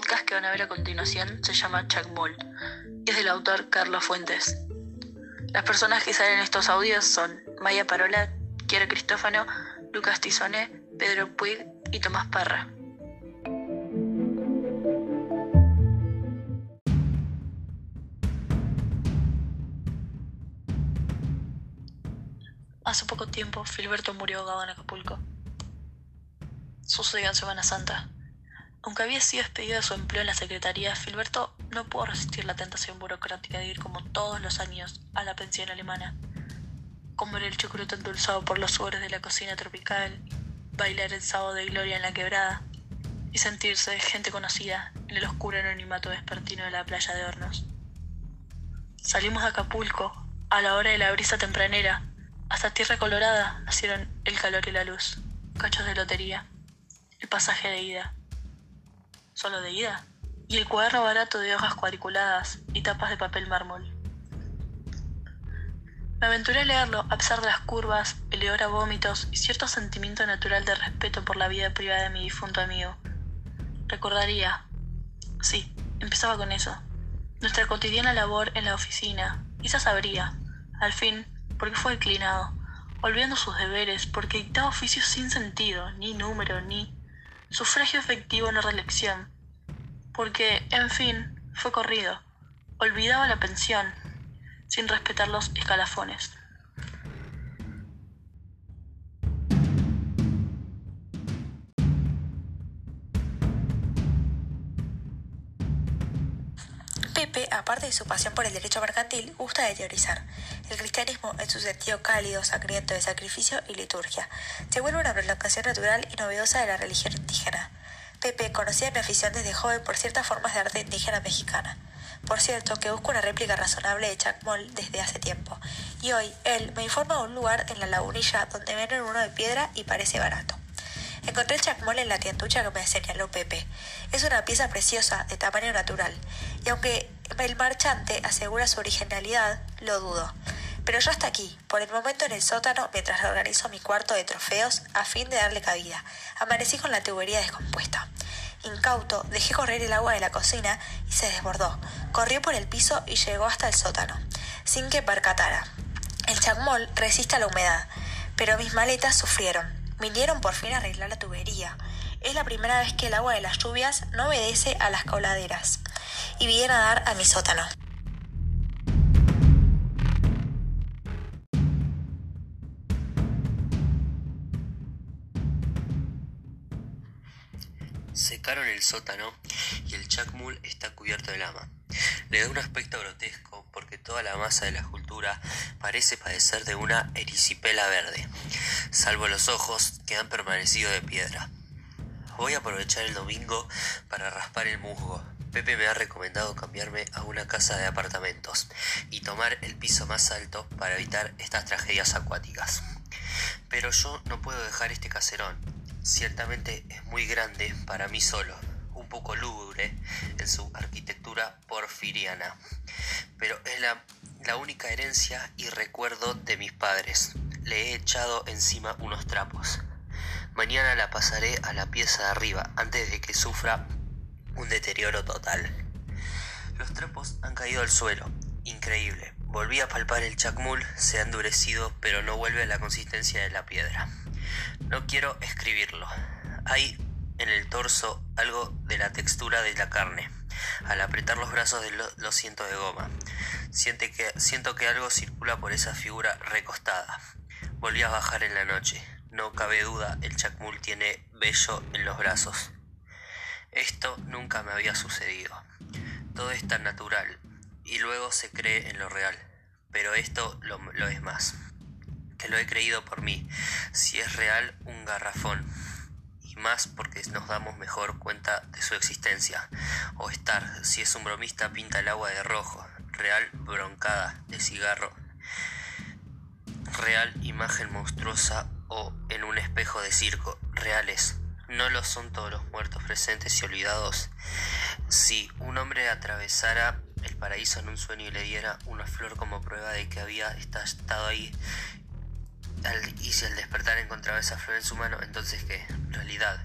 podcast que van a ver a continuación se llama Chacmol y es del autor Carlos Fuentes. Las personas que salen en estos audios son Maya Parola, Kiera Cristófano, Lucas Tizone, Pedro Puig y Tomás Parra. Hace poco tiempo, Filberto murió ahogado en Acapulco. Sucedió en Semana Santa. Aunque había sido despedido de su empleo en la Secretaría, Filberto no pudo resistir la tentación burocrática de ir como todos los años a la pensión alemana, comer el chocolate endulzado por los sudores de la cocina tropical, bailar el sábado de gloria en la quebrada y sentirse gente conocida en el oscuro anonimato vespertino de la playa de Hornos. Salimos de Acapulco a la hora de la brisa tempranera hasta Tierra Colorada nacieron el calor y la luz, cachos de lotería, el pasaje de ida. ¿Solo de ida? Y el cuaderno barato de hojas cuadriculadas y tapas de papel mármol. Me aventuré a leerlo a pesar de las curvas, el olor a vómitos y cierto sentimiento natural de respeto por la vida privada de mi difunto amigo. Recordaría, sí, empezaba con eso, nuestra cotidiana labor en la oficina. Quizás sabría, al fin, porque fue declinado, olvidando sus deberes, porque dictaba oficios sin sentido, ni número, ni sufragio efectivo en la reelección, porque, en fin, fue corrido, olvidaba la pensión, sin respetar los escalafones. Aparte de su pasión por el derecho mercantil, gusta de teorizar. El cristianismo, en su sentido cálido, sangriento de sacrificio y liturgia, se vuelve una prolongación natural y novedosa de la religión indígena. Pepe conocía mi afición desde joven por ciertas formas de arte indígena mexicana. Por cierto, que busco una réplica razonable de Chacmol desde hace tiempo, y hoy él me informa de un lugar en la lagunilla donde venden uno de piedra y parece barato. Encontré el chacmol en la tientucha que me señaló Pepe. Es una pieza preciosa, de tamaño natural, y aunque el marchante asegura su originalidad, lo dudo. Pero yo hasta aquí, por el momento en el sótano, mientras organizo mi cuarto de trofeos a fin de darle cabida. Amanecí con la tubería descompuesta. Incauto, dejé correr el agua de la cocina y se desbordó. Corrió por el piso y llegó hasta el sótano, sin que percatara. El chacmol resiste a la humedad, pero mis maletas sufrieron. Vinieron por fin a arreglar la tubería. Es la primera vez que el agua de las lluvias no obedece a las coladeras. Y viene a dar a mi sótano. Secaron el sótano y el chacmul está cubierto de lama. Le da un aspecto grotesco porque toda la masa de la escultura parece padecer de una erisipela verde, salvo los ojos que han permanecido de piedra. Voy a aprovechar el domingo para raspar el musgo. Pepe me ha recomendado cambiarme a una casa de apartamentos y tomar el piso más alto para evitar estas tragedias acuáticas. Pero yo no puedo dejar este caserón. Ciertamente es muy grande para mí solo, un poco lúgubre en su arquitectura porfiriana, pero es la, la única herencia y recuerdo de mis padres. Le he echado encima unos trapos. Mañana la pasaré a la pieza de arriba antes de que sufra un deterioro total. Los trapos han caído al suelo. Increíble. Volví a palpar el chacmul, se ha endurecido, pero no vuelve a la consistencia de la piedra. No quiero escribirlo. Hay en el torso algo de la textura de la carne. Al apretar los brazos de lo, lo siento de goma. Siente que, siento que algo circula por esa figura recostada. Volví a bajar en la noche. No cabe duda, el chacmul tiene vello en los brazos. Esto nunca me había sucedido. Todo es tan natural y luego se cree en lo real. Pero esto lo, lo es más. Que lo he creído por mí. Si es real, un garrafón. Y más porque nos damos mejor cuenta de su existencia. O estar, si es un bromista, pinta el agua de rojo. Real, broncada de cigarro. Real, imagen monstruosa o en un espejo de circo. Reales. No lo son todos los muertos presentes y olvidados. Si un hombre atravesara el paraíso en un sueño y le diera una flor como prueba de que había estado ahí, y si al despertar encontraba esa flor en su mano, entonces qué? Realidad.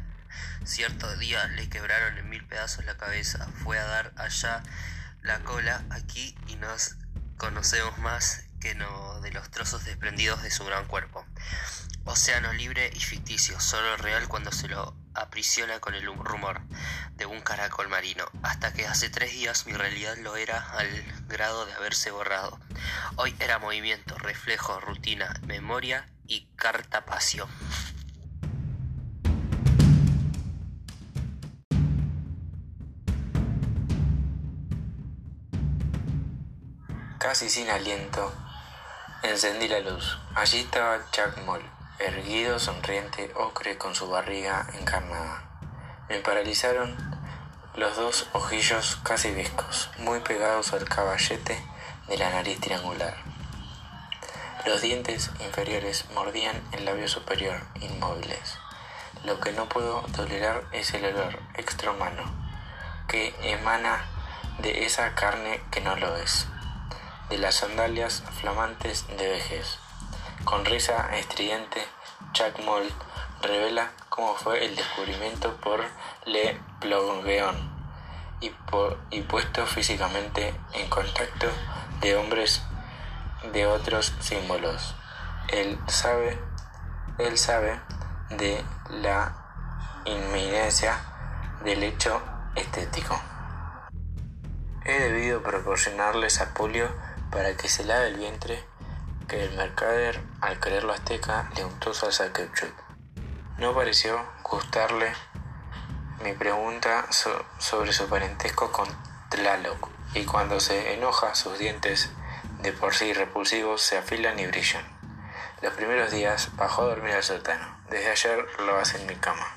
Cierto día le quebraron en mil pedazos la cabeza, fue a dar allá la cola aquí y nos conocemos más no de los trozos desprendidos de su gran cuerpo. Océano libre y ficticio, solo real cuando se lo aprisiona con el rumor de un caracol marino, hasta que hace tres días mi realidad lo era al grado de haberse borrado. Hoy era movimiento, reflejo, rutina, memoria y cartapacio. Casi sin aliento, encendí la luz. Allí estaba Chuck Moll, erguido, sonriente, ocre con su barriga encarnada. Me paralizaron los dos ojillos casi viscos, muy pegados al caballete de la nariz triangular. Los dientes inferiores mordían el labio superior, inmóviles. Lo que no puedo tolerar es el olor extrahumano que emana de esa carne que no lo es de las sandalias flamantes de vejez. Con risa estridente, Chuck Moll revela cómo fue el descubrimiento por Le Plongeon y, y puesto físicamente en contacto de hombres de otros símbolos. Él sabe, él sabe de la inminencia del hecho estético. He debido proporcionarles a Polio para que se lave el vientre que el mercader, al creerlo azteca, le untó salsa ketchup. No pareció gustarle mi pregunta sobre su parentesco con Tlaloc, y cuando se enoja sus dientes de por sí repulsivos se afilan y brillan. Los primeros días bajó a dormir al sótano. Desde ayer lo hace en mi cama.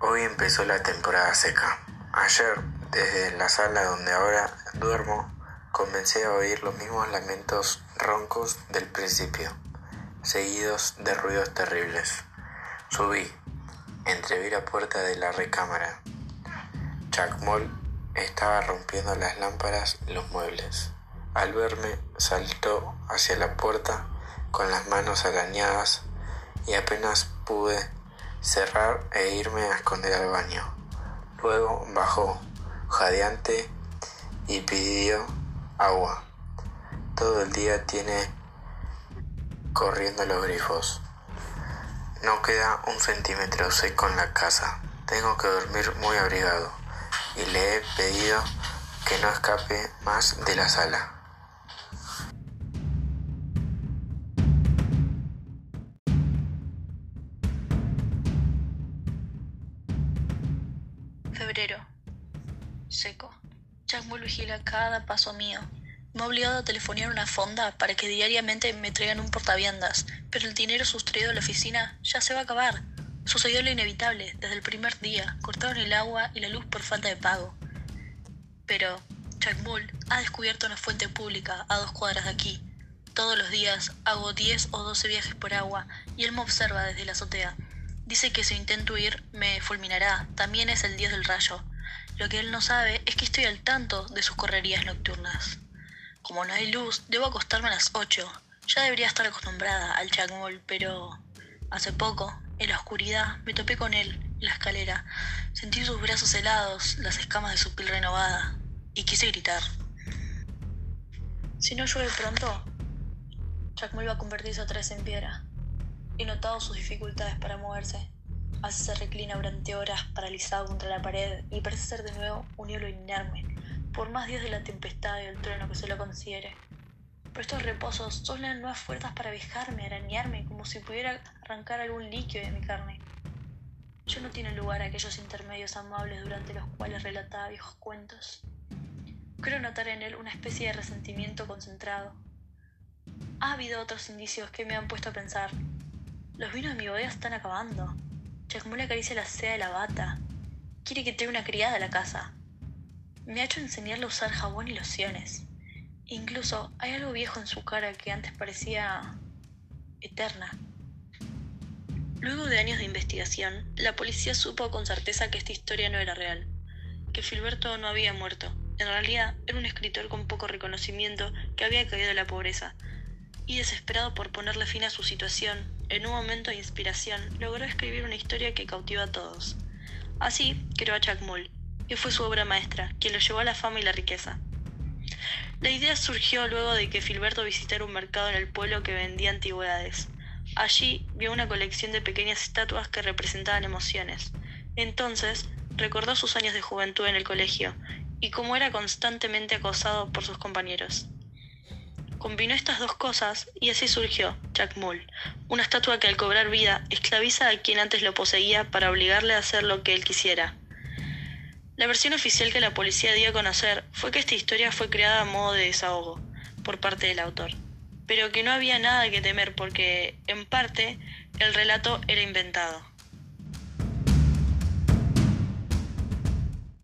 Hoy empezó la temporada seca. Ayer, desde la sala donde ahora duermo, comencé a oír los mismos lamentos roncos del principio, seguidos de ruidos terribles. Subí, entreví la puerta de la recámara. Moll estaba rompiendo las lámparas y los muebles. Al verme, saltó hacia la puerta con las manos arañadas y apenas pude cerrar e irme a esconder al baño. Luego bajó, jadeante, y pidió agua. Todo el día tiene corriendo los grifos. No queda un centímetro seco en la casa. Tengo que dormir muy abrigado y le he pedido que no escape más de la sala. Cada paso mío. Me ha obligado a telefonear una fonda para que diariamente me traigan un portaviendas, pero el dinero sustraído de la oficina ya se va a acabar. Sucedió lo inevitable, desde el primer día, cortaron el agua y la luz por falta de pago. Pero Jack Mull ha descubierto una fuente pública a dos cuadras de aquí. Todos los días hago 10 o 12 viajes por agua y él me observa desde la azotea. Dice que si intento huir me fulminará, también es el dios del rayo. Lo que él no sabe es que estoy al tanto de sus correrías nocturnas. Como no hay luz, debo acostarme a las 8. Ya debería estar acostumbrada al chacmol, pero hace poco, en la oscuridad, me topé con él en la escalera. Sentí sus brazos helados, las escamas de su piel renovada, y quise gritar. Si no llueve pronto, Chacmol va a convertirse otra vez en piedra. He notado sus dificultades para moverse. Hace se reclina durante horas paralizado contra la pared y parece ser de nuevo un hielo inerme, por más días de la tempestad y el trueno que se lo considere. Pero estos reposos son las nuevas fuerzas para vejarme, arañarme, como si pudiera arrancar algún líquido de mi carne. Yo no tiene lugar aquellos intermedios amables durante los cuales relataba viejos cuentos. Creo notar en él una especie de resentimiento concentrado. Ha habido otros indicios que me han puesto a pensar. Los vinos de mi bodega están acabando. Chacmol acaricia la seda de la bata. Quiere que tenga una criada a la casa. Me ha hecho enseñarle a usar jabón y lociones. Incluso hay algo viejo en su cara que antes parecía eterna. Luego de años de investigación, la policía supo con certeza que esta historia no era real, que Filberto no había muerto. En realidad, era un escritor con poco reconocimiento que había caído de la pobreza, y desesperado por ponerle fin a su situación, en un momento de inspiración, logró escribir una historia que cautiva a todos. Así creó a Mull, y fue su obra maestra, quien lo llevó a la fama y la riqueza. La idea surgió luego de que Filberto visitara un mercado en el pueblo que vendía antigüedades. Allí vio una colección de pequeñas estatuas que representaban emociones. Entonces recordó sus años de juventud en el colegio y cómo era constantemente acosado por sus compañeros. Combinó estas dos cosas y así surgió Jack Mull, una estatua que al cobrar vida esclaviza a quien antes lo poseía para obligarle a hacer lo que él quisiera. La versión oficial que la policía dio a conocer fue que esta historia fue creada a modo de desahogo por parte del autor, pero que no había nada que temer porque, en parte, el relato era inventado.